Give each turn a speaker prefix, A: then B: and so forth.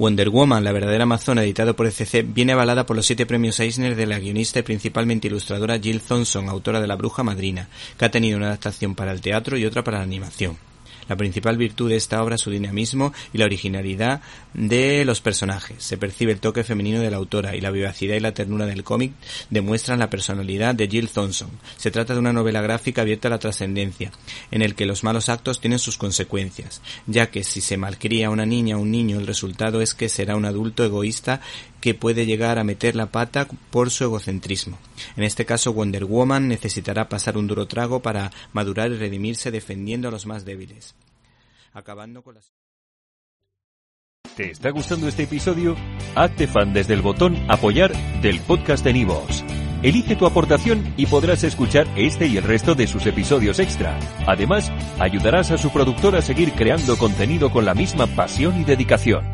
A: Wonder Woman, la verdadera amazona, editado por ECC, viene avalada por los siete premios Eisner de la guionista y principalmente ilustradora Jill Thompson, autora de La Bruja Madrina, que ha tenido una adaptación para el teatro y otra para la animación. La principal virtud de esta obra es su dinamismo y la originalidad de los personajes. Se percibe el toque femenino de la autora y la vivacidad y la ternura del cómic demuestran la personalidad de Jill Thompson. Se trata de una novela gráfica abierta a la trascendencia, en el que los malos actos tienen sus consecuencias, ya que si se malcría a una niña o un niño el resultado es que será un adulto egoísta que puede llegar a meter la pata por su egocentrismo. En este caso Wonder Woman necesitará pasar un duro trago para madurar y redimirse defendiendo a los más débiles. Acabando con las...
B: ¿Te está gustando este episodio? Hazte fan desde el botón Apoyar del podcast de Nivos. Elige tu aportación y podrás escuchar este y el resto de sus episodios extra. Además, ayudarás a su productor a seguir creando contenido con la misma pasión y dedicación.